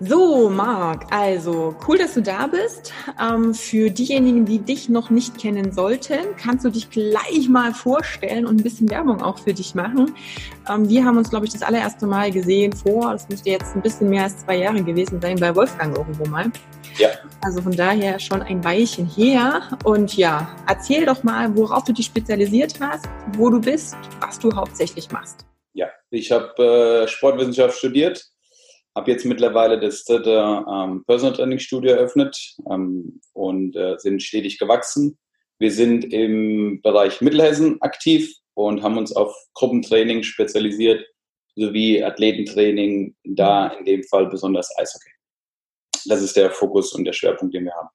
So, Marc, also cool, dass du da bist. Ähm, für diejenigen, die dich noch nicht kennen sollten, kannst du dich gleich mal vorstellen und ein bisschen Werbung auch für dich machen. Ähm, wir haben uns, glaube ich, das allererste Mal gesehen vor, das müsste jetzt ein bisschen mehr als zwei Jahre gewesen sein, bei Wolfgang irgendwo mal. Ja. Also von daher schon ein Weilchen her. Und ja, erzähl doch mal, worauf du dich spezialisiert hast, wo du bist, was du hauptsächlich machst. Ja, ich habe äh, Sportwissenschaft studiert habe jetzt mittlerweile das dritte ähm, Personal Training Studio eröffnet ähm, und äh, sind stetig gewachsen. Wir sind im Bereich Mittelhessen aktiv und haben uns auf Gruppentraining spezialisiert, sowie Athletentraining, da in dem Fall besonders Eishockey. Das ist der Fokus und der Schwerpunkt, den wir haben.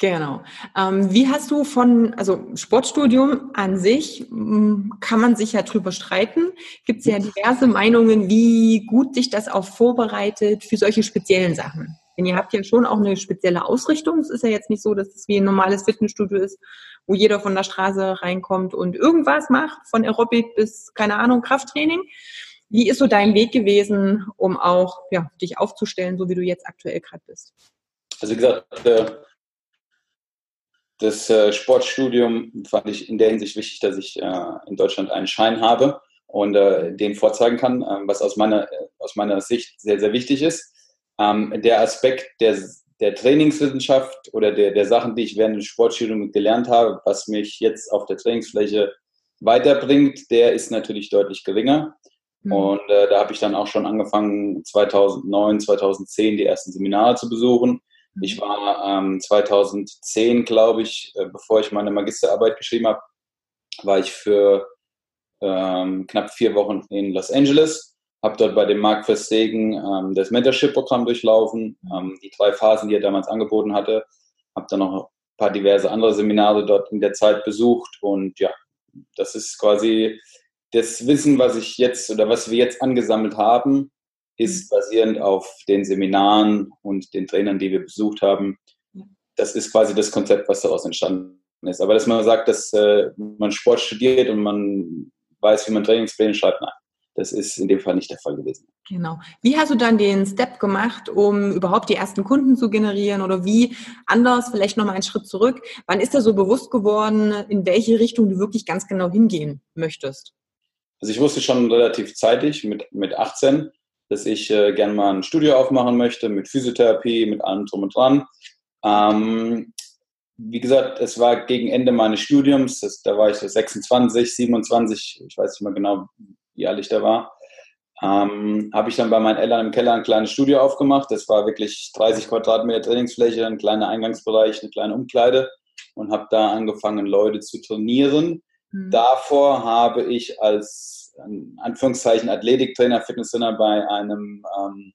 Genau. Ähm, wie hast du von, also Sportstudium an sich, kann man sich ja drüber streiten. Gibt es ja diverse Meinungen, wie gut sich das auch vorbereitet für solche speziellen Sachen. Denn ihr habt ja schon auch eine spezielle Ausrichtung. Es ist ja jetzt nicht so, dass es wie ein normales Fitnessstudio ist, wo jeder von der Straße reinkommt und irgendwas macht, von Aerobic bis, keine Ahnung, Krafttraining. Wie ist so dein Weg gewesen, um auch ja, dich aufzustellen, so wie du jetzt aktuell gerade bist? Also wie gesagt, äh, das äh, Sportstudium fand ich in der Hinsicht wichtig, dass ich äh, in Deutschland einen Schein habe und äh, den vorzeigen kann, ähm, was aus meiner, aus meiner Sicht sehr, sehr wichtig ist. Ähm, der Aspekt der, der Trainingswissenschaft oder der, der Sachen, die ich während des Sportstudiums gelernt habe, was mich jetzt auf der Trainingsfläche weiterbringt, der ist natürlich deutlich geringer. Mhm. Und äh, da habe ich dann auch schon angefangen, 2009, 2010 die ersten Seminare zu besuchen ich war ähm, 2010, glaube ich, äh, bevor ich meine Magisterarbeit geschrieben habe, war ich für ähm, knapp vier Wochen in Los Angeles, habe dort bei dem Mark Verstegen ähm, das Mentorship-Programm durchlaufen, ähm, die drei Phasen, die er damals angeboten hatte, habe dann noch ein paar diverse andere Seminare dort in der Zeit besucht und ja, das ist quasi das Wissen, was ich jetzt oder was wir jetzt angesammelt haben, ist mhm. basierend auf den Seminaren und den Trainern, die wir besucht haben. Das ist quasi das Konzept, was daraus entstanden ist. Aber dass man sagt, dass äh, man Sport studiert und man weiß, wie man Trainingspläne schreibt, nein. Das ist in dem Fall nicht der Fall gewesen. Genau. Wie hast du dann den Step gemacht, um überhaupt die ersten Kunden zu generieren oder wie anders, vielleicht nochmal einen Schritt zurück? Wann ist dir so bewusst geworden, in welche Richtung du wirklich ganz genau hingehen möchtest? Also ich wusste schon relativ zeitig, mit, mit 18, dass ich äh, gerne mal ein Studio aufmachen möchte mit Physiotherapie, mit allem drum und dran. Ähm, wie gesagt, es war gegen Ende meines Studiums, das, da war ich so 26, 27, ich weiß nicht mehr genau, wie alt ich da war. Ähm, habe ich dann bei meinen Eltern im Keller ein kleines Studio aufgemacht. Das war wirklich 30 Quadratmeter Trainingsfläche, ein kleiner Eingangsbereich, eine kleine Umkleide und habe da angefangen, Leute zu trainieren. Mhm. Davor habe ich als in Anführungszeichen Athletiktrainer, Fitnesstrainer bei einem ähm,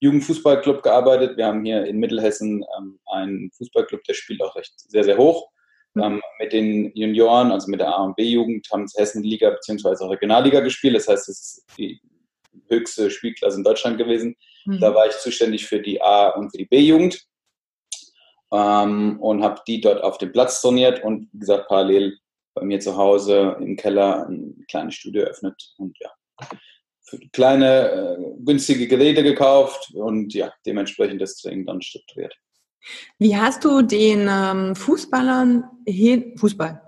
Jugendfußballclub gearbeitet. Wir haben hier in Mittelhessen ähm, einen Fußballclub, der spielt auch recht sehr, sehr hoch. Mhm. Ähm, mit den Junioren, also mit der A und B-Jugend, haben sie Hessenliga bzw. auch Regionalliga gespielt. Das heißt, es ist die höchste Spielklasse in Deutschland gewesen. Mhm. Da war ich zuständig für die A- und für die B-Jugend ähm, und habe die dort auf dem Platz trainiert und wie gesagt parallel bei mir zu Hause im Keller ein kleines Studio eröffnet und ja, kleine, äh, günstige Geräte gekauft und ja, dementsprechend das Training dann strukturiert. Wie hast du den ähm, Fußballern hin, Fußball,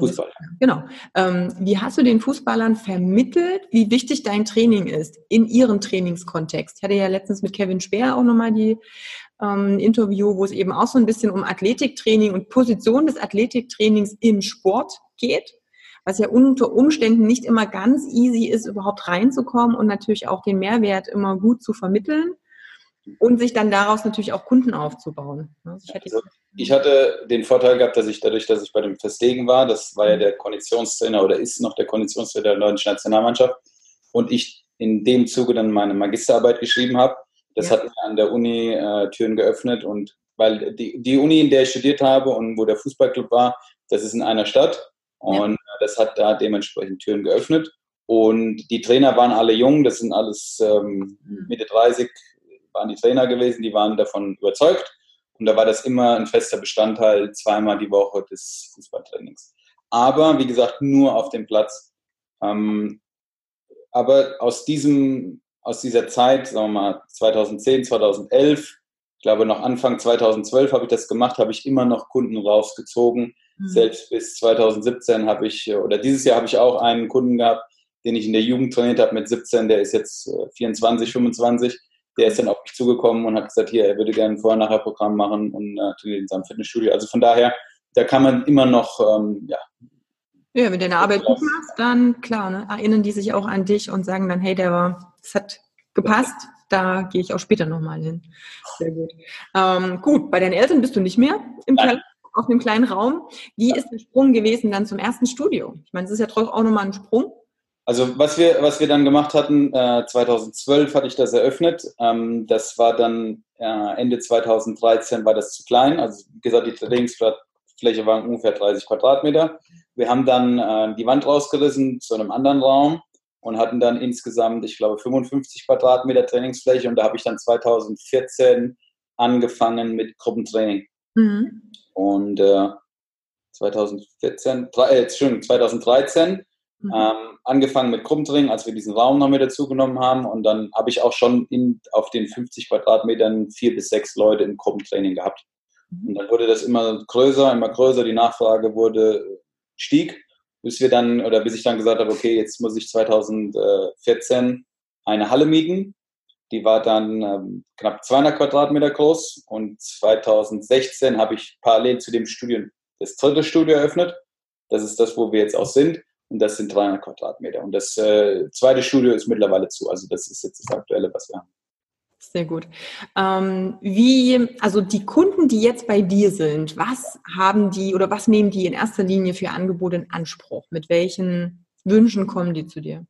Fußball. Genau. Ähm, wie hast du den Fußballern vermittelt, wie wichtig dein Training ist in ihrem Trainingskontext? Ich hatte ja letztens mit Kevin Speer auch nochmal die ähm, Interview, wo es eben auch so ein bisschen um Athletiktraining und Position des Athletiktrainings im Sport geht, was ja unter Umständen nicht immer ganz easy ist, überhaupt reinzukommen und natürlich auch den Mehrwert immer gut zu vermitteln und sich dann daraus natürlich auch Kunden aufzubauen. Also ich, hatte, also ich hatte den Vorteil gehabt, dass ich dadurch, dass ich bei dem Festegen war, das war ja der Konditionstrainer oder ist noch der Konditionstrainer der deutschen Nationalmannschaft und ich in dem Zuge dann meine Magisterarbeit geschrieben habe. Das ja. hat mir an der Uni äh, Türen geöffnet und weil die, die Uni, in der ich studiert habe und wo der Fußballclub war, das ist in einer Stadt und ja. das hat da dementsprechend Türen geöffnet. Und die Trainer waren alle jung, das sind alles ähm, mhm. Mitte 30 waren die Trainer gewesen, die waren davon überzeugt. Und da war das immer ein fester Bestandteil, zweimal die Woche des Fußballtrainings. Aber wie gesagt, nur auf dem Platz. Ähm, aber aus diesem, aus dieser Zeit, sagen wir mal 2010, 2011, ich glaube noch Anfang 2012 habe ich das gemacht, habe ich immer noch Kunden rausgezogen. Mhm. Selbst bis 2017 habe ich, oder dieses Jahr habe ich auch einen Kunden gehabt, den ich in der Jugend trainiert habe mit 17, der ist jetzt 24, 25. Der ist dann auf mich zugekommen und hat gesagt, hier, er würde gerne ein Vorher-Nachher-Programm machen und äh, trainiert in seinem Fitnessstudio. Also von daher, da kann man immer noch, ähm, ja. Ja, wenn du deine Arbeit gut machst, dann klar, ne, erinnern die sich auch an dich und sagen dann, hey, der war, es hat gepasst, da gehe ich auch später nochmal hin. Sehr gut. Ähm, gut, bei deinen Eltern bist du nicht mehr im Keller, auf einem kleinen Raum. Wie ist der Sprung gewesen dann zum ersten Studio? Ich meine, es ist ja trotzdem auch nochmal ein Sprung. Also was wir, was wir dann gemacht hatten, äh, 2012 hatte ich das eröffnet. Ähm, das war dann äh, Ende 2013 war das zu klein. Also wie gesagt, die Trainingsfläche war ungefähr 30 Quadratmeter. Wir haben dann äh, die Wand rausgerissen zu einem anderen Raum und hatten dann insgesamt, ich glaube, 55 Quadratmeter Trainingsfläche. Und da habe ich dann 2014 angefangen mit Gruppentraining. Mhm. Und 2014, äh, Entschuldigung, 2013 Mhm. Ähm, angefangen mit Krummtraining, als wir diesen Raum noch mit dazu genommen haben. Und dann habe ich auch schon in, auf den 50 Quadratmetern vier bis sechs Leute im Gruppentraining gehabt. Mhm. Und dann wurde das immer größer, immer größer. Die Nachfrage wurde, stieg, bis wir dann, oder bis ich dann gesagt habe, okay, jetzt muss ich 2014 eine Halle mieten. Die war dann ähm, knapp 200 Quadratmeter groß. Und 2016 habe ich parallel zu dem Studio das dritte Studio eröffnet. Das ist das, wo wir jetzt auch sind und das sind 300 Quadratmeter. Und das äh, zweite Studio ist mittlerweile zu. Also das ist jetzt das Aktuelle, was wir haben. Sehr gut. Ähm, wie, also die Kunden, die jetzt bei dir sind, was haben die oder was nehmen die in erster Linie für Angebote in Anspruch? Mit welchen Wünschen kommen die zu dir?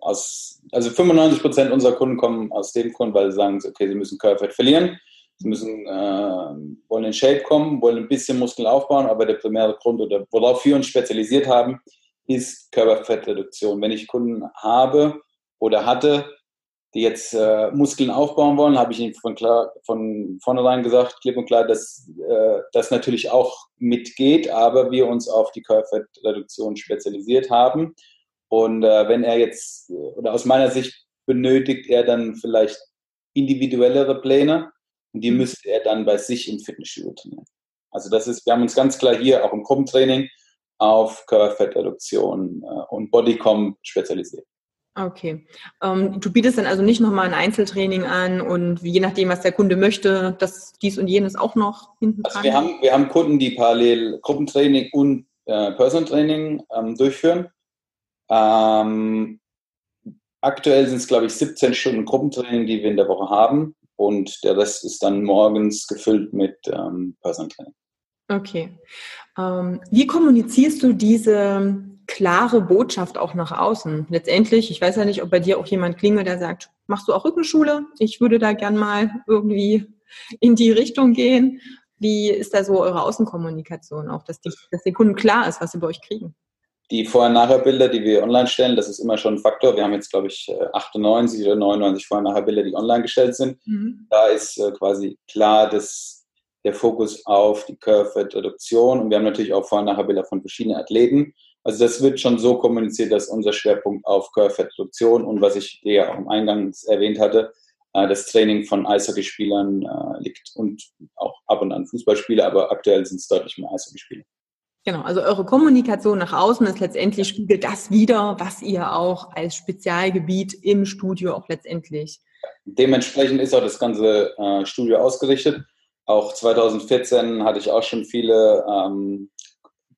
Aus, also 95 Prozent unserer Kunden kommen aus dem Grund, weil sie sagen, okay, sie müssen Körperfett verlieren, sie müssen, äh, wollen in Shape kommen, wollen ein bisschen Muskeln aufbauen, aber der primäre Grund oder worauf wir uns spezialisiert haben, ist Körperfettreduktion. Wenn ich Kunden habe oder hatte, die jetzt äh, Muskeln aufbauen wollen, habe ich ihnen von, klar, von vornherein gesagt, klipp und klar, dass äh, das natürlich auch mitgeht, aber wir uns auf die Körperfettreduktion spezialisiert haben. Und äh, wenn er jetzt, oder aus meiner Sicht benötigt er dann vielleicht individuellere Pläne und die mhm. müsste er dann bei sich im Fitnessstudio trainieren. Also das ist, wir haben uns ganz klar hier auch im Gruppentraining auf Körperfettreduktion äh, und Bodycom spezialisiert. Okay. Ähm, du bietest dann also nicht nochmal ein Einzeltraining an und je nachdem, was der Kunde möchte, dass dies und jenes auch noch hinten dran? Also wir haben, wir haben Kunden, die parallel Gruppentraining und äh, Personal Training ähm, durchführen. Ähm, aktuell sind es, glaube ich, 17 Stunden Gruppentraining, die wir in der Woche haben und der Rest ist dann morgens gefüllt mit ähm, Personal Training. Okay. Ähm, wie kommunizierst du diese klare Botschaft auch nach außen? Letztendlich, ich weiß ja nicht, ob bei dir auch jemand klingelt, der sagt, machst du auch Rückenschule? Ich würde da gern mal irgendwie in die Richtung gehen. Wie ist da so eure Außenkommunikation auch, dass, die, dass den Kunden klar ist, was sie bei euch kriegen? Die Vorher-Nachher-Bilder, die wir online stellen, das ist immer schon ein Faktor. Wir haben jetzt, glaube ich, 98 oder 99 Vorher-Nachher-Bilder, die online gestellt sind. Mhm. Da ist äh, quasi klar, dass der Fokus auf die Curve-Reduktion und wir haben natürlich auch vorher nachher Bilder von verschiedenen Athleten. Also das wird schon so kommuniziert, dass unser Schwerpunkt auf Curve-Reduktion und was ich dir ja auch im Eingang erwähnt hatte, äh, das Training von Eishockeyspielern äh, liegt und auch ab und an Fußballspieler, aber aktuell sind es deutlich mehr Eishockeyspieler. Genau, also eure Kommunikation nach außen ist letztendlich spiegelt das wieder, was ihr auch als Spezialgebiet im Studio auch letztendlich. Dementsprechend ist auch das ganze äh, Studio ausgerichtet. Auch 2014 hatte ich auch schon viele ähm,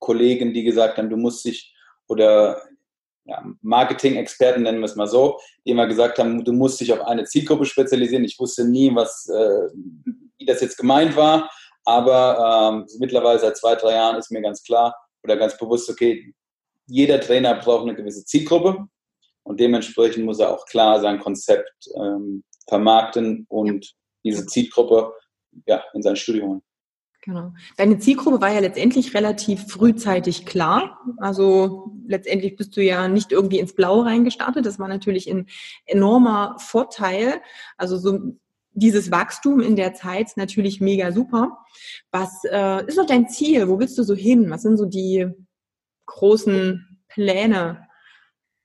Kollegen, die gesagt haben, du musst dich oder ja, Marketing-Experten nennen wir es mal so, die immer gesagt haben, du musst dich auf eine Zielgruppe spezialisieren. Ich wusste nie, was, äh, wie das jetzt gemeint war, aber ähm, mittlerweile seit zwei, drei Jahren ist mir ganz klar oder ganz bewusst, okay, jeder Trainer braucht eine gewisse Zielgruppe und dementsprechend muss er auch klar sein Konzept ähm, vermarkten und diese Zielgruppe ja, in sein Studio holen. Genau. Deine Zielgruppe war ja letztendlich relativ frühzeitig klar. Also letztendlich bist du ja nicht irgendwie ins Blaue reingestartet. Das war natürlich ein enormer Vorteil. Also so dieses Wachstum in der Zeit ist natürlich mega super. Was äh, ist noch dein Ziel? Wo willst du so hin? Was sind so die großen Pläne?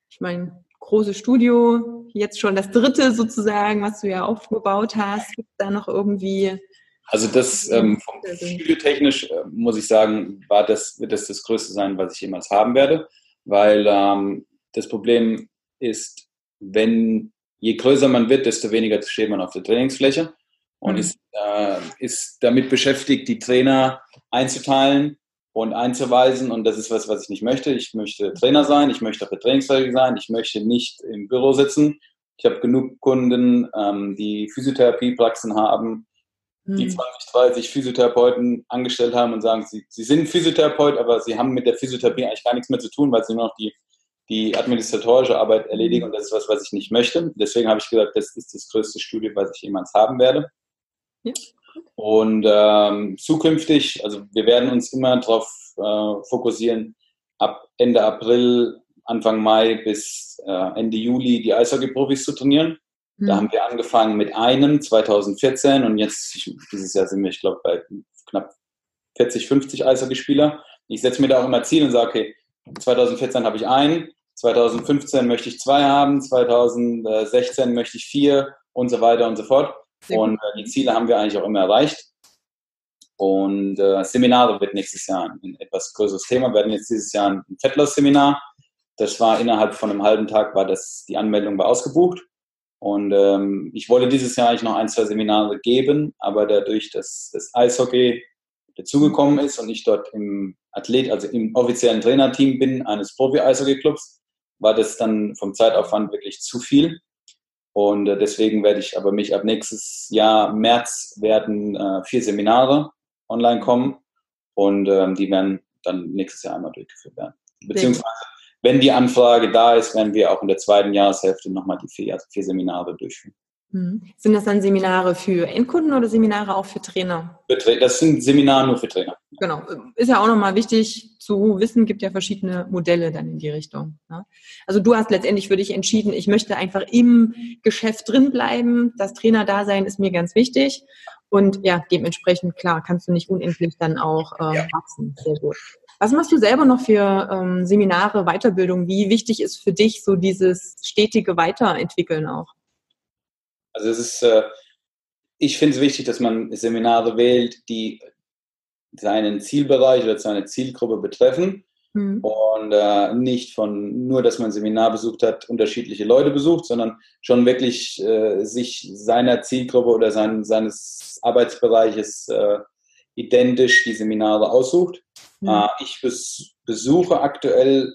Ich meine, großes Studio, jetzt schon das dritte sozusagen, was du ja aufgebaut hast. Gibt da noch irgendwie also das ähm, Studiotechnisch äh, muss ich sagen, war das, wird das das Größte sein, was ich jemals haben werde, weil ähm, das Problem ist, wenn je größer man wird, desto weniger steht man auf der Trainingsfläche und mhm. ist, äh, ist damit beschäftigt, die Trainer einzuteilen und einzuweisen und das ist was, was ich nicht möchte. Ich möchte Trainer sein, ich möchte auf der Trainingsfläche sein, ich möchte nicht im Büro sitzen. Ich habe genug Kunden, ähm, die Physiotherapiepraxen haben, die 20, hm. 30 Physiotherapeuten angestellt haben und sagen, sie, sie sind Physiotherapeut, aber sie haben mit der Physiotherapie eigentlich gar nichts mehr zu tun, weil sie nur noch die, die administratorische Arbeit erledigen hm. und das ist was, was ich nicht möchte. Deswegen habe ich gesagt, das ist das größte Studio, was ich jemals haben werde. Ja. Und ähm, zukünftig, also wir werden uns immer darauf äh, fokussieren, ab Ende April, Anfang Mai bis äh, Ende Juli die Eishockey-Profis zu trainieren. Da mhm. haben wir angefangen mit einem 2014 und jetzt, dieses Jahr sind wir, ich glaube, bei knapp 40, 50 Eishockeyspieler. Ich setze mir da auch immer Ziel und sage, okay, 2014 habe ich einen, 2015 möchte ich zwei haben, 2016 möchte ich vier und so weiter und so fort. Und äh, die Ziele haben wir eigentlich auch immer erreicht. Und äh, Seminare wird nächstes Jahr ein etwas größeres Thema. Wir werden jetzt dieses Jahr ein Fettloss-Seminar. Das war innerhalb von einem halben Tag, war das, die Anmeldung war ausgebucht. Und ähm, ich wollte dieses Jahr eigentlich noch ein, zwei Seminare geben, aber dadurch, dass das Eishockey dazugekommen ist und ich dort im Athlet, also im offiziellen Trainerteam bin eines Profi-Eishockey-Clubs, war das dann vom Zeitaufwand wirklich zu viel. Und äh, deswegen werde ich aber mich ab nächstes Jahr März werden äh, vier Seminare online kommen und ähm, die werden dann nächstes Jahr einmal durchgeführt werden. Beziehungsweise wenn die Anfrage da ist, werden wir auch in der zweiten Jahreshälfte nochmal die vier, vier Seminare durchführen. Mhm. Sind das dann Seminare für Endkunden oder Seminare auch für Trainer? Das sind Seminare nur für Trainer. Genau. Ist ja auch nochmal wichtig zu wissen, gibt ja verschiedene Modelle dann in die Richtung. Ne? Also du hast letztendlich für dich entschieden, ich möchte einfach im Geschäft drin bleiben. Das Trainerdasein ist mir ganz wichtig. Und ja, dementsprechend, klar, kannst du nicht unendlich dann auch äh, ja. wachsen. Sehr gut. Was machst du selber noch für ähm, Seminare, Weiterbildung? Wie wichtig ist für dich so dieses stetige Weiterentwickeln auch? Also es ist, äh, ich finde es wichtig, dass man Seminare wählt, die seinen Zielbereich oder seine Zielgruppe betreffen mhm. und äh, nicht von nur, dass man ein Seminar besucht hat, unterschiedliche Leute besucht, sondern schon wirklich äh, sich seiner Zielgruppe oder sein, seines Arbeitsbereiches äh, identisch die Seminare aussucht. Mhm. ich bes besuche aktuell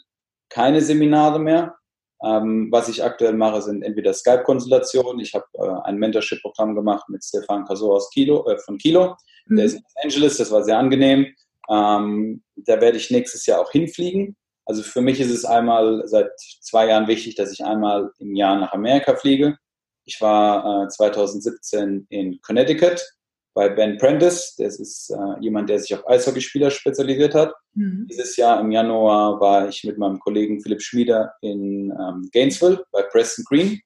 keine Seminare mehr. Ähm, was ich aktuell mache, sind entweder Skype-Konsultationen. Ich habe äh, ein Mentorship-Programm gemacht mit Stefan Caso aus Kilo, äh, von Kilo. Mhm. Der ist in Los Angeles, das war sehr angenehm. Ähm, da werde ich nächstes Jahr auch hinfliegen. Also für mich ist es einmal seit zwei Jahren wichtig, dass ich einmal im Jahr nach Amerika fliege. Ich war äh, 2017 in Connecticut bei Ben Prentice. Das ist äh, jemand, der sich auf Eishockeyspieler spezialisiert hat. Mhm. Dieses Jahr im Januar war ich mit meinem Kollegen Philipp Schmieder in ähm, Gainesville bei Preston Green.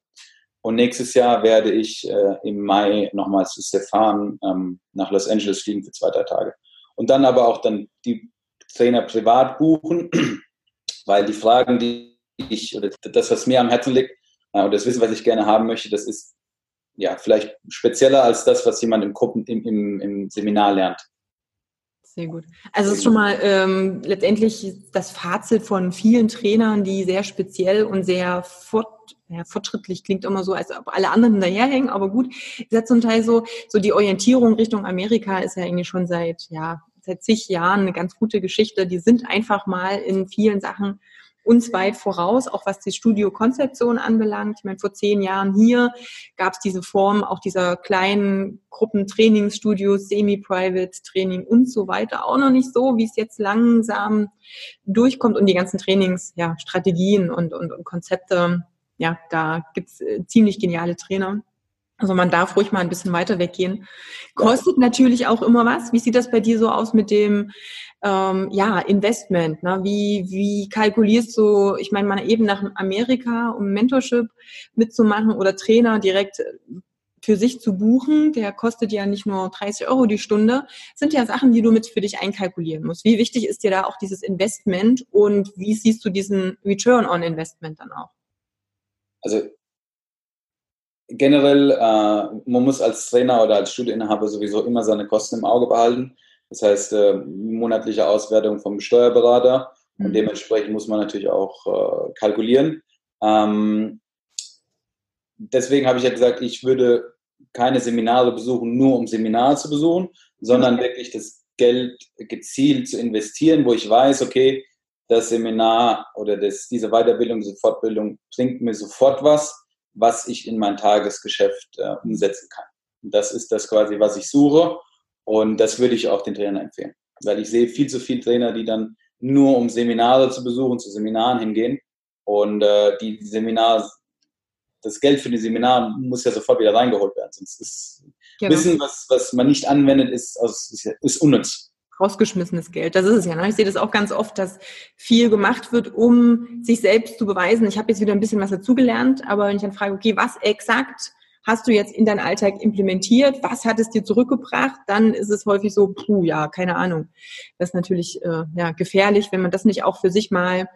Und nächstes Jahr werde ich äh, im Mai nochmal zu Stefan ähm, nach Los Angeles fliegen für zwei, drei Tage. Und dann aber auch dann die Trainer privat buchen, weil die Fragen, die ich, oder das, was mir am Herzen liegt, äh, und das Wissen, was ich gerne haben möchte, das ist ja, vielleicht spezieller als das, was jemand im, Gruppen, im, im, im Seminar lernt. Sehr gut. Also es ist schon mal ähm, letztendlich das Fazit von vielen Trainern, die sehr speziell und sehr fort, ja, fortschrittlich klingt immer so, als ob alle anderen hinterherhängen, aber gut, ist ja zum Teil so, so die Orientierung Richtung Amerika ist ja eigentlich schon seit, ja, seit zig Jahren eine ganz gute Geschichte. Die sind einfach mal in vielen Sachen uns weit voraus, auch was die Studiokonzeption anbelangt. Ich meine, vor zehn Jahren hier gab es diese Form auch dieser kleinen Gruppentrainingsstudios, Semi-Private Training und so weiter auch noch nicht so, wie es jetzt langsam durchkommt und die ganzen Trainings, ja, und, und, und Konzepte, ja, da gibt's äh, ziemlich geniale Trainer. Also man darf ruhig mal ein bisschen weiter weggehen. Kostet natürlich auch immer was. Wie sieht das bei dir so aus mit dem ähm, ja, Investment? Ne? Wie, wie kalkulierst du, ich meine, mal eben nach Amerika, um Mentorship mitzumachen oder Trainer direkt für sich zu buchen, der kostet ja nicht nur 30 Euro die Stunde, sind ja Sachen, die du mit für dich einkalkulieren musst. Wie wichtig ist dir da auch dieses Investment und wie siehst du diesen Return on Investment dann auch? Also generell, äh, man muss als Trainer oder als Studieninhaber sowieso immer seine Kosten im Auge behalten. Das heißt, äh, monatliche Auswertung vom Steuerberater mhm. und dementsprechend muss man natürlich auch äh, kalkulieren. Ähm, deswegen habe ich ja gesagt, ich würde keine Seminare besuchen, nur um Seminare zu besuchen, sondern wirklich das Geld gezielt zu investieren, wo ich weiß, okay, das Seminar oder das, diese Weiterbildung, diese Fortbildung bringt mir sofort was was ich in mein Tagesgeschäft äh, umsetzen kann. Und das ist das quasi, was ich suche. Und das würde ich auch den Trainern empfehlen. Weil ich sehe viel zu viele Trainer, die dann nur um Seminare zu besuchen, zu Seminaren hingehen. Und äh, die, Seminare, das Geld für die Seminare muss ja sofort wieder reingeholt werden. Sonst ist genau. Wissen, was, was man nicht anwendet, ist, ist, ist unnütz rausgeschmissenes Geld. Das ist es ja. Ne? Ich sehe das auch ganz oft, dass viel gemacht wird, um sich selbst zu beweisen. Ich habe jetzt wieder ein bisschen was dazugelernt, aber wenn ich dann frage, okay, was exakt hast du jetzt in deinen Alltag implementiert? Was hat es dir zurückgebracht? Dann ist es häufig so, puh, ja, keine Ahnung. Das ist natürlich äh, ja, gefährlich, wenn man das nicht auch für sich mal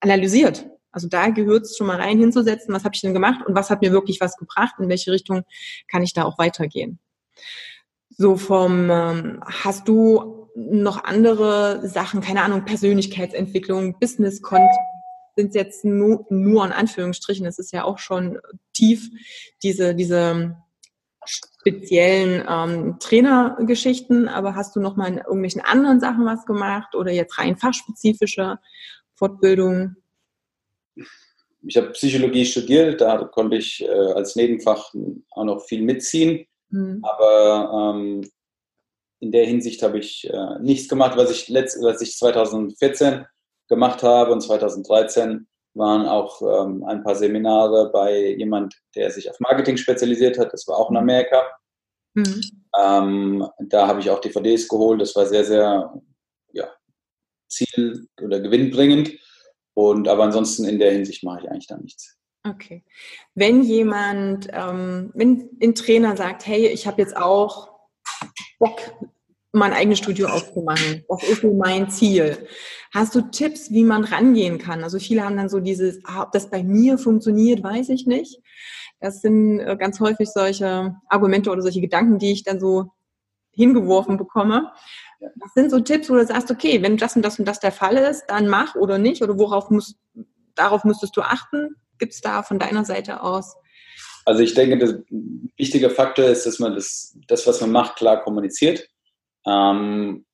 analysiert. Also da gehört es schon mal rein hinzusetzen, was habe ich denn gemacht und was hat mir wirklich was gebracht, in welche Richtung kann ich da auch weitergehen. So vom, ähm, hast du noch andere Sachen, keine Ahnung, Persönlichkeitsentwicklung, Business Sind jetzt nur, nur in Anführungsstrichen, es ist ja auch schon tief, diese, diese speziellen ähm, Trainergeschichten, aber hast du noch mal in irgendwelchen anderen Sachen was gemacht oder jetzt rein fachspezifische Fortbildung? Ich habe Psychologie studiert, da konnte ich äh, als Nebenfach auch noch viel mitziehen. Mhm. Aber ähm, in der Hinsicht habe ich äh, nichts gemacht. Was ich, letzt, was ich 2014 gemacht habe und 2013 waren auch ähm, ein paar Seminare bei jemand, der sich auf Marketing spezialisiert hat. Das war auch in Amerika. Mhm. Ähm, da habe ich auch DVDs geholt. Das war sehr, sehr ja, ziel- oder gewinnbringend. Und aber ansonsten in der Hinsicht mache ich eigentlich da nichts. Okay. Wenn jemand, ähm, wenn ein Trainer sagt, hey, ich habe jetzt auch Bock, mein eigenes Studio aufzumachen. Das ist so mein Ziel. Hast du Tipps, wie man rangehen kann? Also viele haben dann so dieses, ah, ob das bei mir funktioniert, weiß ich nicht. Das sind äh, ganz häufig solche Argumente oder solche Gedanken, die ich dann so hingeworfen bekomme. Das sind so Tipps, wo du sagst, okay, wenn das und das und das der Fall ist, dann mach oder nicht oder worauf muss, darauf müsstest du achten. Gibt es da von deiner Seite aus? Also ich denke, der wichtige Faktor ist, dass man das, das, was man macht, klar kommuniziert ähm,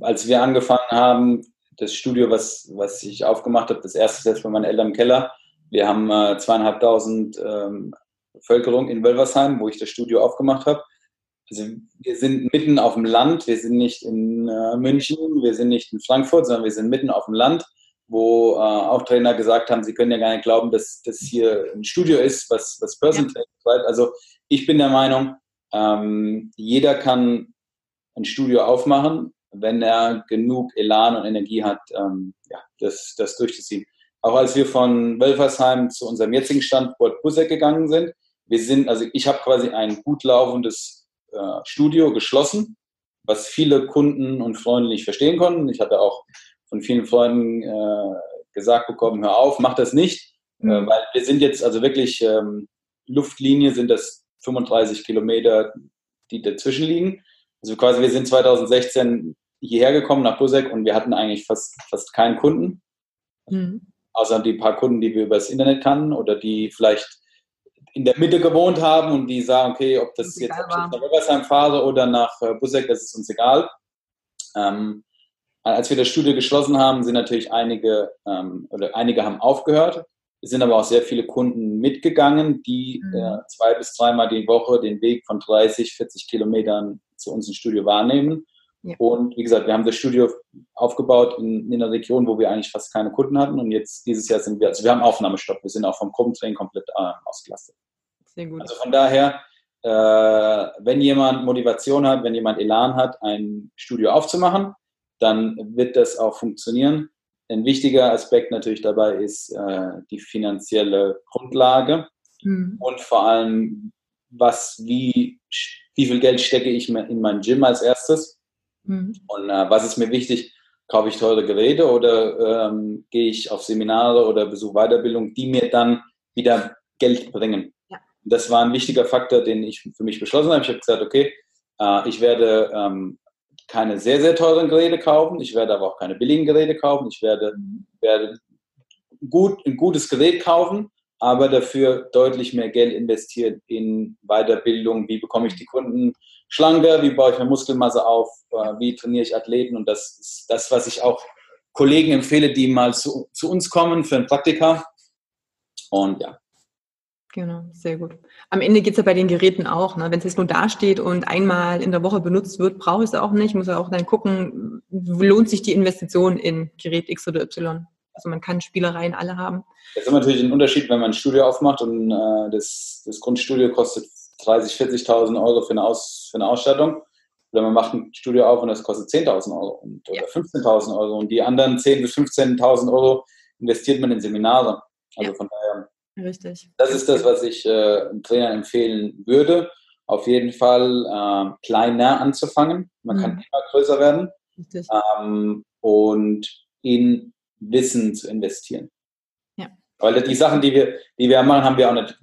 als wir angefangen haben, das Studio, was, was ich aufgemacht habe, das erste selbst bei meinen Eltern im Keller, wir haben äh, zweieinhalbtausend ähm, Bevölkerung in Wölversheim, wo ich das Studio aufgemacht habe. Also wir sind mitten auf dem Land, wir sind nicht in äh, München, wir sind nicht in Frankfurt, sondern wir sind mitten auf dem Land, wo äh, auch Trainer gesagt haben, sie können ja gar nicht glauben, dass das hier ein Studio ist, was, was Person ja. Also ich bin der Meinung, ähm, jeder kann ein Studio aufmachen, wenn er genug Elan und Energie hat, ähm, ja, das, das durchzuziehen. Auch als wir von Wölfersheim zu unserem jetzigen Standort Busseck gegangen sind, wir sind, also ich habe quasi ein gut laufendes äh, Studio geschlossen, was viele Kunden und Freunde nicht verstehen konnten. Ich hatte auch von vielen Freunden äh, gesagt bekommen, hör auf, mach das nicht, mhm. äh, weil wir sind jetzt also wirklich ähm, Luftlinie sind das 35 Kilometer, die dazwischen liegen. Also quasi, wir sind 2016 hierher gekommen nach Busek und wir hatten eigentlich fast, fast keinen Kunden. Mhm. Außer die paar Kunden, die wir übers Internet kannten oder die vielleicht in der Mitte gewohnt haben und die sagen, okay, ob das, das jetzt ob nach Wölversheim fahre oder nach äh, Busek, das ist uns egal. Ähm, als wir das Studio geschlossen haben, sind natürlich einige ähm, oder einige haben aufgehört. Es sind aber auch sehr viele Kunden mitgegangen, die mhm. äh, zwei bis dreimal die Woche den Weg von 30, 40 Kilometern zu uns im Studio wahrnehmen. Ja. Und wie gesagt, wir haben das Studio aufgebaut in, in, einer Region, wo wir eigentlich fast keine Kunden hatten. Und jetzt dieses Jahr sind wir, also wir haben Aufnahmestopp, wir sind auch vom Gruppentraining komplett äh, ausgelastet. Sehr gut. Also von daher, äh, wenn jemand Motivation hat, wenn jemand Elan hat, ein Studio aufzumachen, dann wird das auch funktionieren. Ein wichtiger Aspekt natürlich dabei ist äh, die finanzielle Grundlage mhm. und vor allem, was, wie, wie viel Geld stecke ich in mein Gym als erstes mhm. und äh, was ist mir wichtig, kaufe ich teure Geräte oder ähm, gehe ich auf Seminare oder besuche Weiterbildung, die mir dann wieder Geld bringen. Ja. Das war ein wichtiger Faktor, den ich für mich beschlossen habe. Ich habe gesagt, okay, äh, ich werde ähm, keine sehr, sehr teuren Geräte kaufen, ich werde aber auch keine billigen Geräte kaufen, ich werde, mhm. werde gut, ein gutes Gerät kaufen, aber dafür deutlich mehr Geld investieren in Weiterbildung, wie bekomme ich die Kunden schlanker, wie baue ich meine Muskelmasse auf, äh, wie trainiere ich Athleten und das ist das, was ich auch Kollegen empfehle, die mal zu, zu uns kommen für ein Praktika. Und ja, Genau, sehr gut. Am Ende geht es ja bei den Geräten auch. Ne? Wenn es jetzt nur dasteht und einmal in der Woche benutzt wird, brauche ich es auch nicht. Ich muss ja auch dann gucken, lohnt sich die Investition in Gerät X oder Y. Also man kann Spielereien alle haben. Das ist natürlich ein Unterschied, wenn man ein Studio aufmacht und äh, das, das Grundstudio kostet 30.000, 40.000 Euro für eine, Aus, für eine Ausstattung. Oder man macht ein Studio auf und das kostet 10.000 Euro und, oder ja. 15.000 Euro. Und die anderen 10.000 bis 15.000 Euro investiert man in Seminare. Also ja. von daher Richtig. Das ist das, was ich äh, einem Trainer empfehlen würde. Auf jeden Fall äh, kleiner anzufangen. Man mhm. kann immer größer werden. Ähm, und in Wissen zu investieren. Ja. Weil die Sachen, die wir, die wir machen, haben wir auch nicht,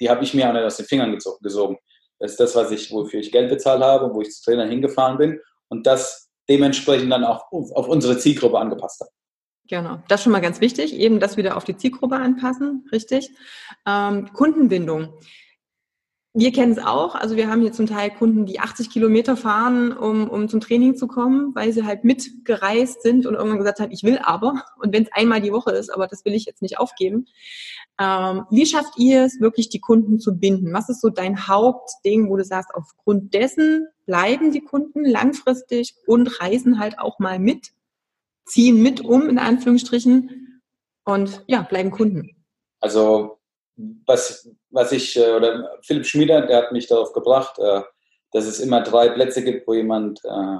die habe ich mir auch nicht aus den Fingern gesogen. Das ist das, was ich, wofür ich Geld bezahlt habe, wo ich zu Trainer hingefahren bin und das dementsprechend dann auch auf unsere Zielgruppe angepasst habe. Genau, das ist schon mal ganz wichtig, eben das wieder auf die Zielgruppe anpassen, richtig. Ähm, Kundenbindung. Wir kennen es auch, also wir haben hier zum Teil Kunden, die 80 Kilometer fahren, um, um zum Training zu kommen, weil sie halt mitgereist sind und irgendwann gesagt haben, ich will aber, und wenn es einmal die Woche ist, aber das will ich jetzt nicht aufgeben. Ähm, wie schafft ihr es, wirklich die Kunden zu binden? Was ist so dein Hauptding, wo du sagst, aufgrund dessen bleiben die Kunden langfristig und reisen halt auch mal mit? ziehen mit um, in Anführungsstrichen, und ja, bleiben Kunden. Also, was, was ich, äh, oder Philipp Schmieder, der hat mich darauf gebracht, äh, dass es immer drei Plätze gibt, wo jemand äh,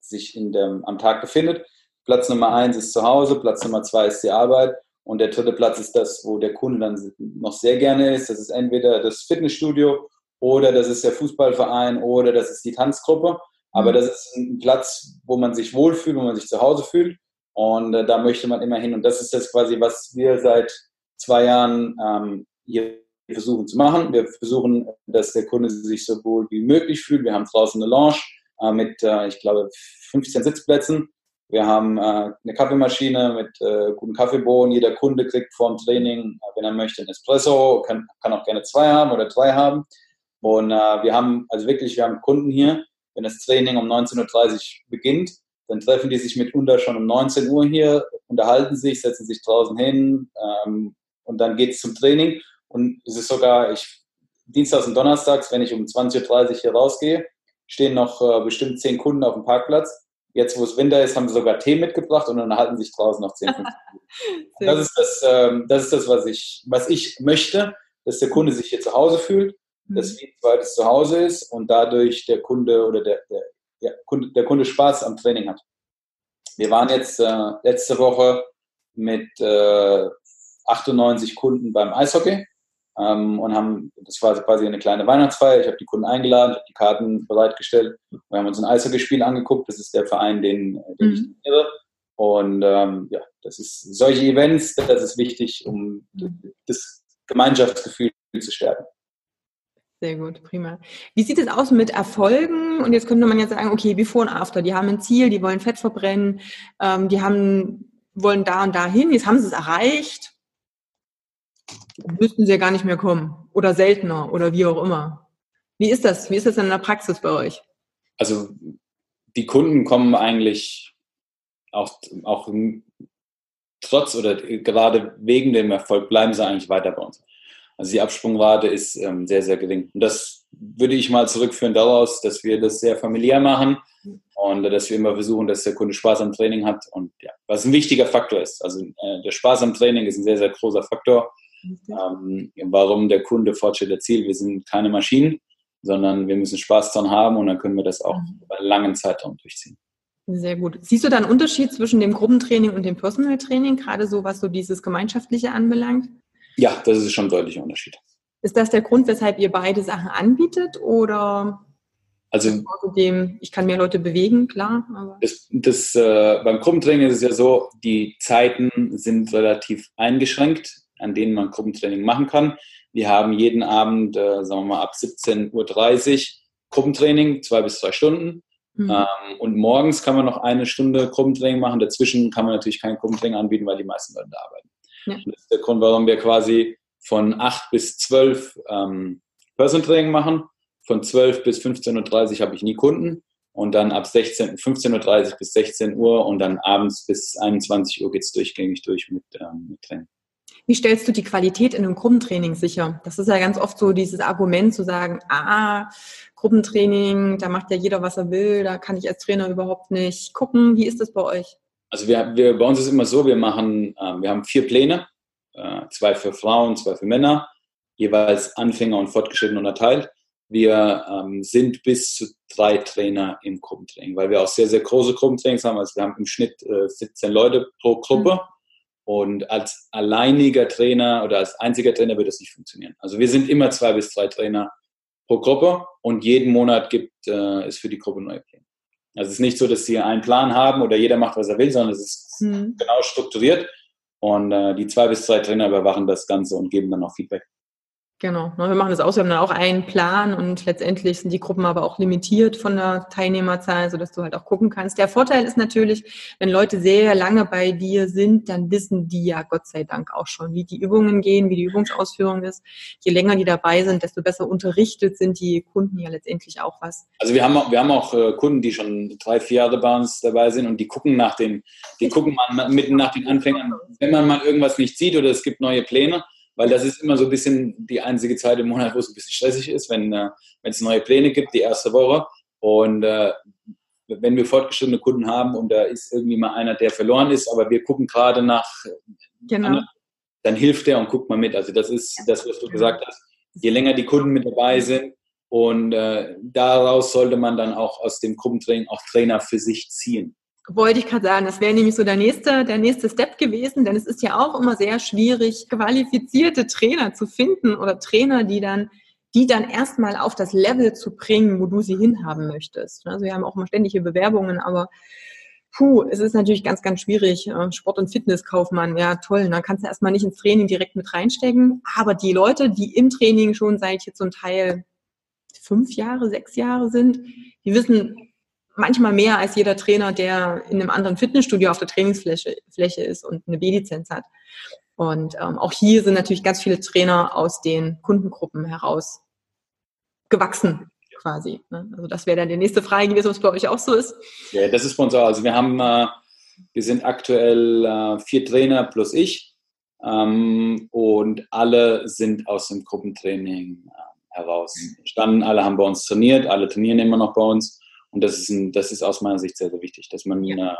sich in dem, am Tag befindet. Platz Nummer eins ist zu Hause, Platz Nummer zwei ist die Arbeit und der dritte Platz ist das, wo der Kunde dann noch sehr gerne ist. Das ist entweder das Fitnessstudio oder das ist der Fußballverein oder das ist die Tanzgruppe. Aber mhm. das ist ein Platz, wo man sich wohlfühlt, wo man sich zu Hause fühlt. Und äh, da möchte man immer hin. Und das ist das quasi, was wir seit zwei Jahren ähm, hier versuchen zu machen. Wir versuchen, dass der Kunde sich so wohl wie möglich fühlt. Wir haben draußen eine Lounge äh, mit, äh, ich glaube, 15 Sitzplätzen. Wir haben äh, eine Kaffeemaschine mit äh, guten Kaffeebohnen. Jeder Kunde kriegt vor dem Training, äh, wenn er möchte, ein Espresso, kann, kann auch gerne zwei haben oder drei haben. Und äh, wir haben, also wirklich, wir haben Kunden hier, wenn das Training um 19.30 Uhr beginnt, dann treffen die sich mitunter schon um 19 Uhr hier, unterhalten sich, setzen sich draußen hin ähm, und dann geht es zum Training. Und es ist sogar, ich, Dienstags und Donnerstags, wenn ich um 20.30 Uhr hier rausgehe, stehen noch äh, bestimmt zehn Kunden auf dem Parkplatz. Jetzt, wo es Winter ist, haben sie sogar Tee mitgebracht und unterhalten sich draußen noch 10, 15 Minuten. das ist das, ähm, das, ist das was, ich, was ich möchte, dass der Kunde sich hier zu Hause fühlt das wie ein zweites Zuhause ist und dadurch der Kunde oder der, der, der, Kunde, der Kunde Spaß am Training hat. Wir waren jetzt äh, letzte Woche mit äh, 98 Kunden beim Eishockey ähm, und haben, das war quasi eine kleine Weihnachtsfeier. Ich habe die Kunden eingeladen, habe die Karten bereitgestellt. Wir haben uns ein Eishockeyspiel angeguckt. Das ist der Verein, den, den mhm. ich trainiere. Und ähm, ja, das ist solche Events, das ist wichtig, um das Gemeinschaftsgefühl zu stärken. Sehr gut, prima. Wie sieht es aus mit Erfolgen? Und jetzt könnte man jetzt sagen, okay, before und after, die haben ein Ziel, die wollen Fett verbrennen, ähm, die haben, wollen da und da hin, jetzt haben sie es erreicht, müssten sie ja gar nicht mehr kommen oder seltener oder wie auch immer. Wie ist das? Wie ist das in der Praxis bei euch? Also die Kunden kommen eigentlich auch, auch trotz oder gerade wegen dem Erfolg bleiben sie eigentlich weiter bei uns. Also die Absprungrate ist ähm, sehr, sehr gering. Und das würde ich mal zurückführen daraus, dass wir das sehr familiär machen und dass wir immer versuchen, dass der Kunde Spaß am Training hat. Und ja, was ein wichtiger Faktor ist. Also äh, der Spaß am Training ist ein sehr, sehr großer Faktor. Ähm, warum der Kunde Fortschritt erzielt. Wir sind keine Maschinen. sondern wir müssen Spaß daran haben und dann können wir das auch mhm. über einen langen Zeitraum durchziehen. Sehr gut. Siehst du da einen Unterschied zwischen dem Gruppentraining und dem Personal Training, gerade so was so dieses Gemeinschaftliche anbelangt? Ja, das ist schon ein deutlicher Unterschied. Ist das der Grund, weshalb ihr beide Sachen anbietet oder also dem, ich kann mehr Leute bewegen, klar. Aber das, das äh, beim Gruppentraining ist es ja so, die Zeiten sind relativ eingeschränkt, an denen man Gruppentraining machen kann. Wir haben jeden Abend, äh, sagen wir mal, ab 17.30 Uhr Gruppentraining, zwei bis drei Stunden. Mhm. Ähm, und morgens kann man noch eine Stunde Gruppentraining machen. Dazwischen kann man natürlich kein Gruppentraining anbieten, weil die meisten Leute da arbeiten. Ja. Das ist der Grund, warum wir quasi von 8 bis 12 ähm, Personal Training machen. Von 12 bis 15.30 Uhr habe ich nie Kunden. Und dann ab 16, 15.30 Uhr bis 16 Uhr und dann abends bis 21 Uhr geht es durchgängig durch mit, ähm, mit Training. Wie stellst du die Qualität in einem Gruppentraining sicher? Das ist ja ganz oft so dieses Argument zu sagen, ah, Gruppentraining, da macht ja jeder, was er will, da kann ich als Trainer überhaupt nicht gucken. Wie ist das bei euch? Also wir, wir bei uns ist immer so, wir machen, äh, wir haben vier Pläne, äh, zwei für Frauen, zwei für Männer, jeweils Anfänger und Fortgeschritten unterteilt. Wir ähm, sind bis zu drei Trainer im Gruppentraining, weil wir auch sehr, sehr große Gruppentrainings haben. Also wir haben im Schnitt äh, 17 Leute pro Gruppe. Mhm. Und als alleiniger Trainer oder als einziger Trainer wird das nicht funktionieren. Also wir sind immer zwei bis drei Trainer pro Gruppe und jeden Monat gibt äh, es für die Gruppe neue Pläne. Also es ist nicht so, dass sie einen Plan haben oder jeder macht, was er will, sondern es ist mhm. genau strukturiert. Und äh, die zwei bis drei Trainer überwachen das Ganze und geben dann auch Feedback. Genau, ne, wir machen das aus, wir haben dann auch einen Plan und letztendlich sind die Gruppen aber auch limitiert von der Teilnehmerzahl, sodass du halt auch gucken kannst. Der Vorteil ist natürlich, wenn Leute sehr lange bei dir sind, dann wissen die ja Gott sei Dank auch schon, wie die Übungen gehen, wie die Übungsausführung ist. Je länger die dabei sind, desto besser unterrichtet sind die Kunden ja letztendlich auch was. Also wir haben auch, wir haben auch äh, Kunden, die schon drei, vier Jahre bei uns dabei sind und die gucken nach den, die gucken mitten nach den Anfängern, wenn man mal irgendwas nicht sieht oder es gibt neue Pläne, weil das ist immer so ein bisschen die einzige Zeit im Monat, wo es ein bisschen stressig ist, wenn, äh, es neue Pläne gibt, die erste Woche. Und äh, wenn wir fortgeschrittene Kunden haben und da ist irgendwie mal einer, der verloren ist, aber wir gucken gerade nach, genau. anderen, dann hilft der und guckt mal mit. Also das ist das, was du gesagt hast. Je länger die Kunden mit dabei sind und äh, daraus sollte man dann auch aus dem Gruppentraining auch Trainer für sich ziehen. Wollte ich gerade sagen, das wäre nämlich so der nächste, der nächste Step gewesen, denn es ist ja auch immer sehr schwierig, qualifizierte Trainer zu finden oder Trainer, die dann, die dann erstmal auf das Level zu bringen, wo du sie hinhaben möchtest. Also wir haben auch immer ständige Bewerbungen, aber puh, es ist natürlich ganz, ganz schwierig. Sport- und Fitnesskaufmann, ja toll, dann kannst du erstmal nicht ins Training direkt mit reinstecken. Aber die Leute, die im Training schon seit jetzt zum Teil fünf Jahre, sechs Jahre sind, die wissen manchmal mehr als jeder Trainer, der in einem anderen Fitnessstudio auf der Trainingsfläche Fläche ist und eine B-Lizenz hat. Und ähm, auch hier sind natürlich ganz viele Trainer aus den Kundengruppen heraus gewachsen quasi. Ne? Also das wäre dann die nächste Frage gewesen, was bei euch auch so ist. Ja, das ist bei uns auch. Also wir haben, äh, wir sind aktuell äh, vier Trainer plus ich ähm, und alle sind aus dem Gruppentraining äh, heraus entstanden. Alle haben bei uns trainiert, alle trainieren immer noch bei uns. Und das ist, ein, das ist aus meiner Sicht sehr, sehr wichtig, dass man ja.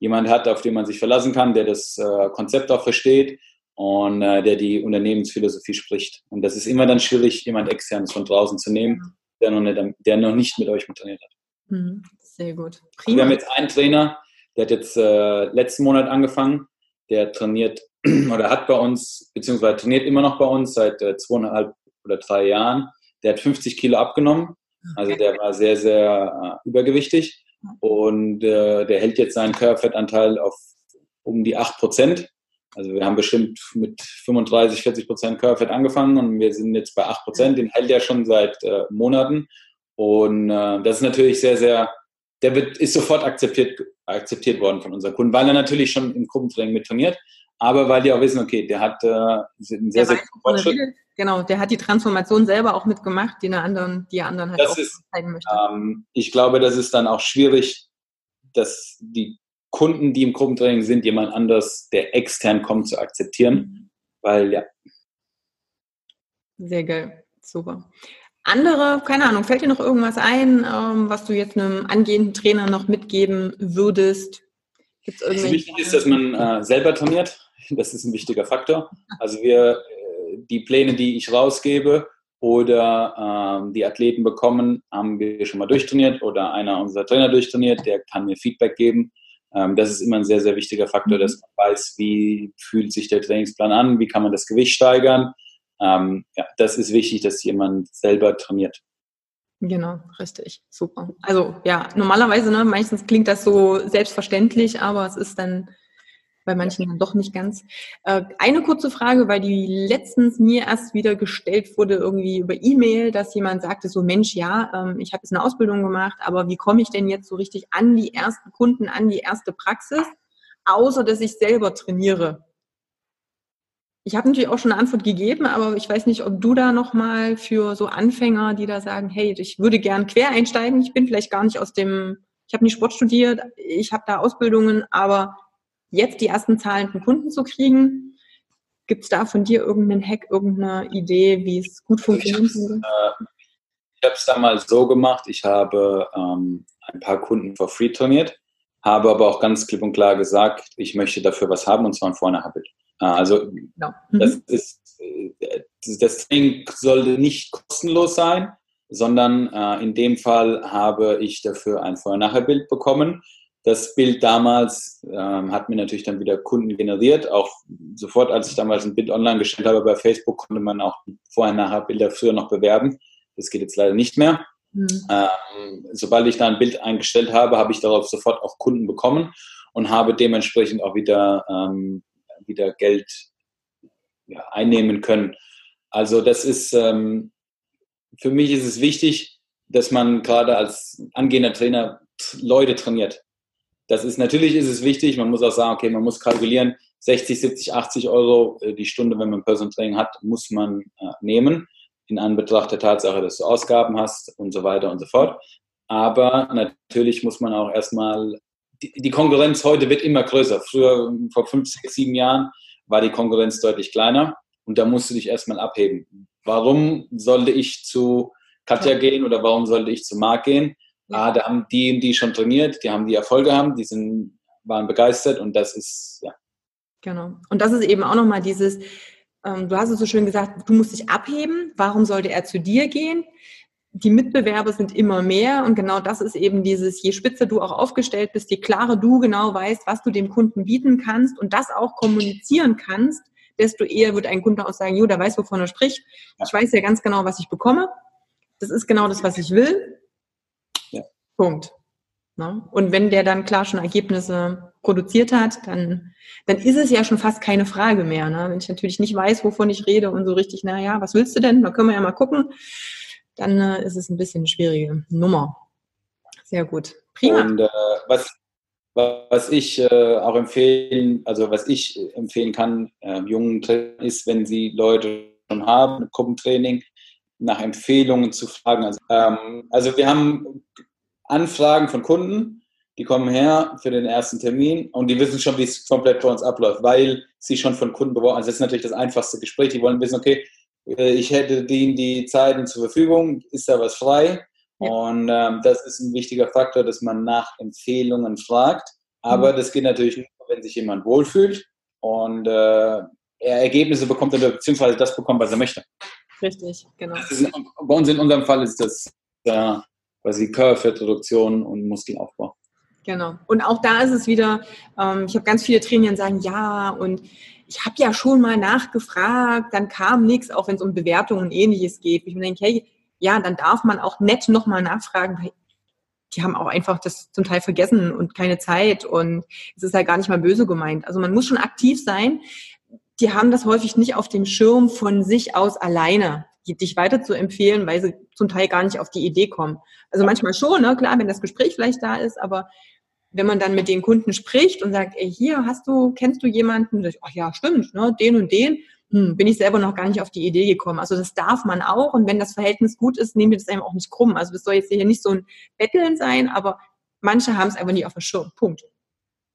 jemanden hat, auf den man sich verlassen kann, der das äh, Konzept auch versteht und äh, der die Unternehmensphilosophie spricht. Und das ist immer dann schwierig, jemand externes von draußen zu nehmen, der noch nicht, der noch nicht mit euch trainiert hat. Mhm. Sehr gut. Prima. Wir haben jetzt einen Trainer, der hat jetzt äh, letzten Monat angefangen, der trainiert oder hat bei uns, beziehungsweise trainiert immer noch bei uns seit äh, zweieinhalb oder drei Jahren. Der hat 50 Kilo abgenommen also der war sehr, sehr äh, übergewichtig und äh, der hält jetzt seinen Körperfettanteil auf um die 8 Prozent. Also wir haben bestimmt mit 35, 40 Prozent Körperfett angefangen und wir sind jetzt bei 8 Prozent. Den hält er schon seit äh, Monaten. Und äh, das ist natürlich sehr, sehr, der wird, ist sofort akzeptiert, akzeptiert worden von unseren Kunden, weil er natürlich schon im Gruppentraining mit trainiert, aber weil die auch wissen, okay, der hat äh, einen sehr, sehr guten Fortschritt. Genau, der hat die Transformation selber auch mitgemacht, die, anderen, die anderen halt das auch ist, zeigen möchte. Ähm, ich glaube, das ist dann auch schwierig, dass die Kunden, die im Gruppentraining sind, jemand anders, der extern kommt, zu akzeptieren. Mhm. Weil ja. Sehr geil, super. Andere, keine Ahnung, fällt dir noch irgendwas ein, ähm, was du jetzt einem angehenden Trainer noch mitgeben würdest? Gibt's also wichtig ist, dass man äh, selber trainiert. Das ist ein wichtiger Faktor. Also wir die Pläne, die ich rausgebe oder ähm, die Athleten bekommen, haben wir schon mal durchtrainiert oder einer unserer Trainer durchtrainiert, der kann mir Feedback geben. Ähm, das ist immer ein sehr, sehr wichtiger Faktor, mhm. dass man weiß, wie fühlt sich der Trainingsplan an, wie kann man das Gewicht steigern. Ähm, ja, das ist wichtig, dass jemand selber trainiert. Genau, richtig. Super. Also ja, normalerweise, ne, meistens klingt das so selbstverständlich, aber es ist dann bei manchen dann doch nicht ganz. Äh, eine kurze Frage, weil die letztens mir erst wieder gestellt wurde, irgendwie über E-Mail, dass jemand sagte, so Mensch, ja, ähm, ich habe jetzt eine Ausbildung gemacht, aber wie komme ich denn jetzt so richtig an die ersten Kunden, an die erste Praxis, außer dass ich selber trainiere? Ich habe natürlich auch schon eine Antwort gegeben, aber ich weiß nicht, ob du da nochmal für so Anfänger, die da sagen, hey, ich würde gern quer einsteigen, ich bin vielleicht gar nicht aus dem, ich habe nicht Sport studiert, ich habe da Ausbildungen, aber jetzt die ersten zahlenden Kunden zu kriegen. Gibt es da von dir irgendeinen Hack, irgendeine Idee, wie es gut funktionieren würde? Ich habe es damals so gemacht, ich habe ähm, ein paar Kunden for free trainiert, habe aber auch ganz klipp und klar gesagt, ich möchte dafür was haben und zwar ein Vorne-Habit. Äh, also genau. mhm. das, ist, äh, das Training sollte nicht kostenlos sein, sondern äh, in dem Fall habe ich dafür ein Vorher-Nachher-Bild bekommen das Bild damals ähm, hat mir natürlich dann wieder Kunden generiert. Auch sofort, als ich damals ein Bild online gestellt habe bei Facebook, konnte man auch vorher-nachher Bilder früher noch bewerben. Das geht jetzt leider nicht mehr. Mhm. Ähm, sobald ich da ein Bild eingestellt habe, habe ich darauf sofort auch Kunden bekommen und habe dementsprechend auch wieder, ähm, wieder Geld ja, einnehmen können. Also das ist, ähm, für mich ist es wichtig, dass man gerade als angehender Trainer Leute trainiert das ist natürlich ist es wichtig, man muss auch sagen, okay, man muss kalkulieren, 60, 70, 80 Euro äh, die Stunde, wenn man Personal Training hat, muss man äh, nehmen, in Anbetracht der Tatsache, dass du Ausgaben hast und so weiter und so fort. Aber natürlich muss man auch erstmal, die, die Konkurrenz heute wird immer größer. Früher, vor fünf, sechs, sieben Jahren, war die Konkurrenz deutlich kleiner und da musst du dich erstmal abheben. Warum sollte ich zu Katja gehen oder warum sollte ich zu Marc gehen? Ah, da haben die die schon trainiert, die haben die Erfolge haben, die sind, waren begeistert und das ist, ja. Genau. Und das ist eben auch nochmal dieses, ähm, du hast es so schön gesagt, du musst dich abheben. Warum sollte er zu dir gehen? Die Mitbewerber sind immer mehr und genau das ist eben dieses, je spitzer du auch aufgestellt bist, je klarer du genau weißt, was du dem Kunden bieten kannst und das auch kommunizieren kannst, desto eher wird ein Kunde auch sagen, jo, der weiß, wovon er spricht. Ich weiß ja ganz genau, was ich bekomme. Das ist genau das, was ich will. Punkt. Ne? Und wenn der dann klar schon Ergebnisse produziert hat, dann, dann ist es ja schon fast keine Frage mehr. Ne? Wenn ich natürlich nicht weiß, wovon ich rede und so richtig, na ja, was willst du denn? Da können wir ja mal gucken. Dann äh, ist es ein bisschen eine schwierige Nummer. Sehr gut. Prima. Und äh, was, was ich äh, auch empfehlen, also was ich empfehlen kann, äh, jungen ist, wenn sie Leute schon haben, Gruppentraining, nach Empfehlungen zu fragen. Also, ähm, also wir haben Anfragen von Kunden, die kommen her für den ersten Termin und die wissen schon, wie es komplett bei uns abläuft, weil sie schon von Kunden beworben Also das ist natürlich das einfachste Gespräch. Die wollen wissen, okay, äh, ich hätte die, die Zeiten zur Verfügung, ist da was frei? Ja. Und ähm, das ist ein wichtiger Faktor, dass man nach Empfehlungen fragt. Aber mhm. das geht natürlich nur, wenn sich jemand wohlfühlt und äh, er Ergebnisse bekommt oder beziehungsweise das bekommt, was er möchte. Richtig, genau. Ist, bei uns in unserem Fall ist das äh, quasi Körperfettreduktion und Muskelaufbau. Genau. Und auch da ist es wieder, ähm, ich habe ganz viele Trainer, die sagen, ja, und ich habe ja schon mal nachgefragt, dann kam nichts, auch wenn es um Bewertungen und ähnliches geht. Ich mir denke, hey, ja, dann darf man auch nett nochmal nachfragen, weil die haben auch einfach das zum Teil vergessen und keine Zeit und es ist halt gar nicht mal böse gemeint. Also man muss schon aktiv sein. Die haben das häufig nicht auf dem Schirm von sich aus alleine dich weiter zu empfehlen, weil sie zum Teil gar nicht auf die Idee kommen. Also manchmal schon, ne? klar, wenn das Gespräch vielleicht da ist, aber wenn man dann mit den Kunden spricht und sagt, ey, hier hast du, kennst du jemanden? Ich, ach ja, stimmt, ne? den und den, hm, bin ich selber noch gar nicht auf die Idee gekommen. Also das darf man auch und wenn das Verhältnis gut ist, nehmen wir das einem auch nicht krumm. Also das soll jetzt hier nicht so ein Betteln sein, aber manche haben es einfach nie auf dem Schirm. Punkt.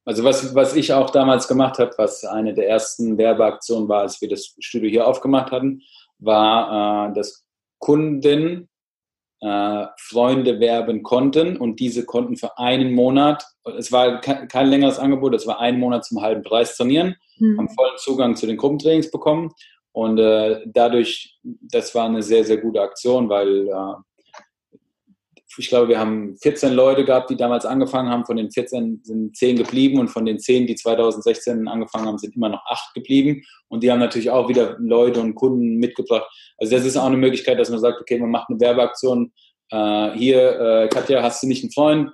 Also was, was ich auch damals gemacht habe, was eine der ersten Werbeaktionen war, als wir das Studio hier aufgemacht hatten, war, äh, dass Kunden äh, Freunde werben konnten und diese konnten für einen Monat, es war kein, kein längeres Angebot, es war einen Monat zum halben Preis trainieren, mhm. haben vollen Zugang zu den Gruppentrainings bekommen Und äh, dadurch, das war eine sehr, sehr gute Aktion, weil äh, ich glaube, wir haben 14 Leute gehabt, die damals angefangen haben. Von den 14 sind 10 geblieben und von den 10, die 2016 angefangen haben, sind immer noch 8 geblieben. Und die haben natürlich auch wieder Leute und Kunden mitgebracht. Also das ist auch eine Möglichkeit, dass man sagt, okay, man macht eine Werbeaktion. Äh, hier, äh, Katja, hast du nicht einen Freund?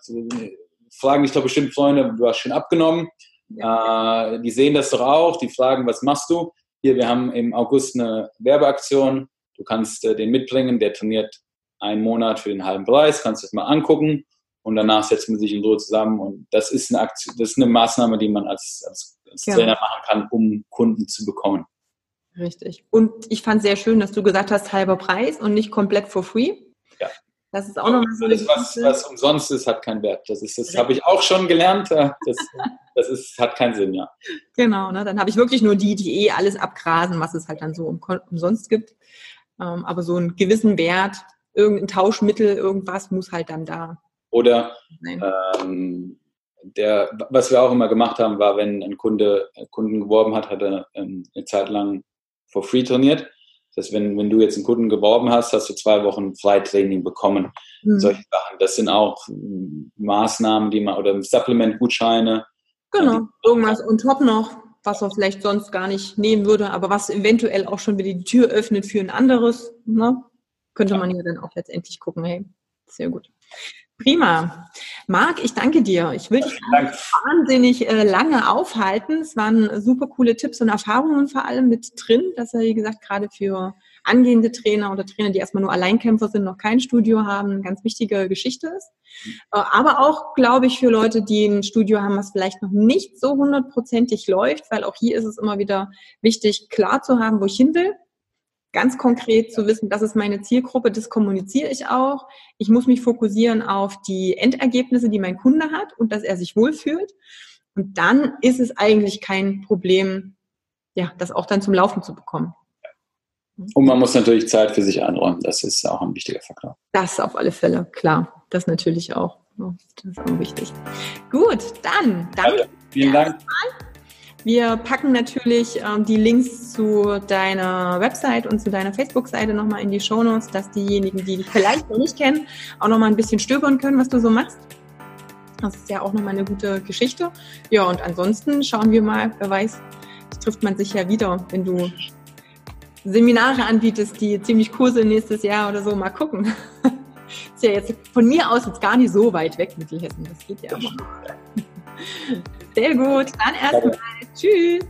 Fragen dich doch bestimmt Freunde, du hast schon abgenommen. Äh, die sehen das doch auch, die fragen, was machst du? Hier, wir haben im August eine Werbeaktion. Du kannst äh, den mitbringen, der trainiert einen Monat für den halben Preis, kannst du das mal angucken und danach setzt man sich in Ruhe zusammen und das ist eine Aktion, das ist eine Maßnahme, die man als, als, als ja. Trainer machen kann, um Kunden zu bekommen. Richtig. Und ich fand sehr schön, dass du gesagt hast, halber Preis und nicht komplett for free. Ja. Das ist auch nochmal so Alles, was, was umsonst ist, hat keinen Wert. Das ist, das habe ich auch schon gelernt. Das, das ist, hat keinen Sinn, ja. Genau, ne? dann habe ich wirklich nur die, die eh alles abgrasen, was es halt dann so um, umsonst gibt. Ähm, aber so einen gewissen Wert, irgendein Tauschmittel, irgendwas muss halt dann da. Oder ähm, der, was wir auch immer gemacht haben, war, wenn ein Kunde Kunden geworben hat, hat er ähm, eine Zeit lang for free trainiert. Das heißt, wenn, wenn du jetzt einen Kunden geworben hast, hast du zwei Wochen Freitraining bekommen. Mhm. Solche Sachen. Das sind auch Maßnahmen, die man, oder Supplement-Gutscheine. Genau, irgendwas on top noch, was er vielleicht sonst gar nicht nehmen würde, aber was eventuell auch schon wieder die Tür öffnet für ein anderes. Ne? Könnte man ja dann auch letztendlich gucken, hey, sehr gut. Prima. Marc, ich danke dir. Ich will dich wahnsinnig äh, lange aufhalten. Es waren super coole Tipps und Erfahrungen vor allem mit drin, dass er, wie gesagt, gerade für angehende Trainer oder Trainer, die erstmal nur Alleinkämpfer sind, noch kein Studio haben, eine ganz wichtige Geschichte ist. Äh, aber auch, glaube ich, für Leute, die ein Studio haben, was vielleicht noch nicht so hundertprozentig läuft, weil auch hier ist es immer wieder wichtig, klar zu haben, wo ich hin will ganz konkret zu wissen, das ist meine Zielgruppe, das kommuniziere ich auch. Ich muss mich fokussieren auf die Endergebnisse, die mein Kunde hat und dass er sich wohlfühlt. Und dann ist es eigentlich kein Problem, ja, das auch dann zum Laufen zu bekommen. Und man muss natürlich Zeit für sich einräumen. Das ist auch ein wichtiger Faktor. Das auf alle Fälle, klar. Das natürlich auch. Das ist auch wichtig. Gut, dann danke. Ja, vielen Dank. Mal. Wir packen natürlich ähm, die Links zu deiner Website und zu deiner Facebook-Seite nochmal in die Show Notes, dass diejenigen, die dich vielleicht noch nicht kennen, auch nochmal ein bisschen stöbern können, was du so machst. Das ist ja auch nochmal eine gute Geschichte. Ja, und ansonsten schauen wir mal, wer weiß, trifft man sich ja wieder, wenn du Seminare anbietest, die ziemlich cool sind nächstes Jahr oder so. Mal gucken. ist ja jetzt von mir aus jetzt gar nicht so weit weg, Mittelhessen. Das geht ja immer. Sehr gut. Dann erstmal. Tschüss.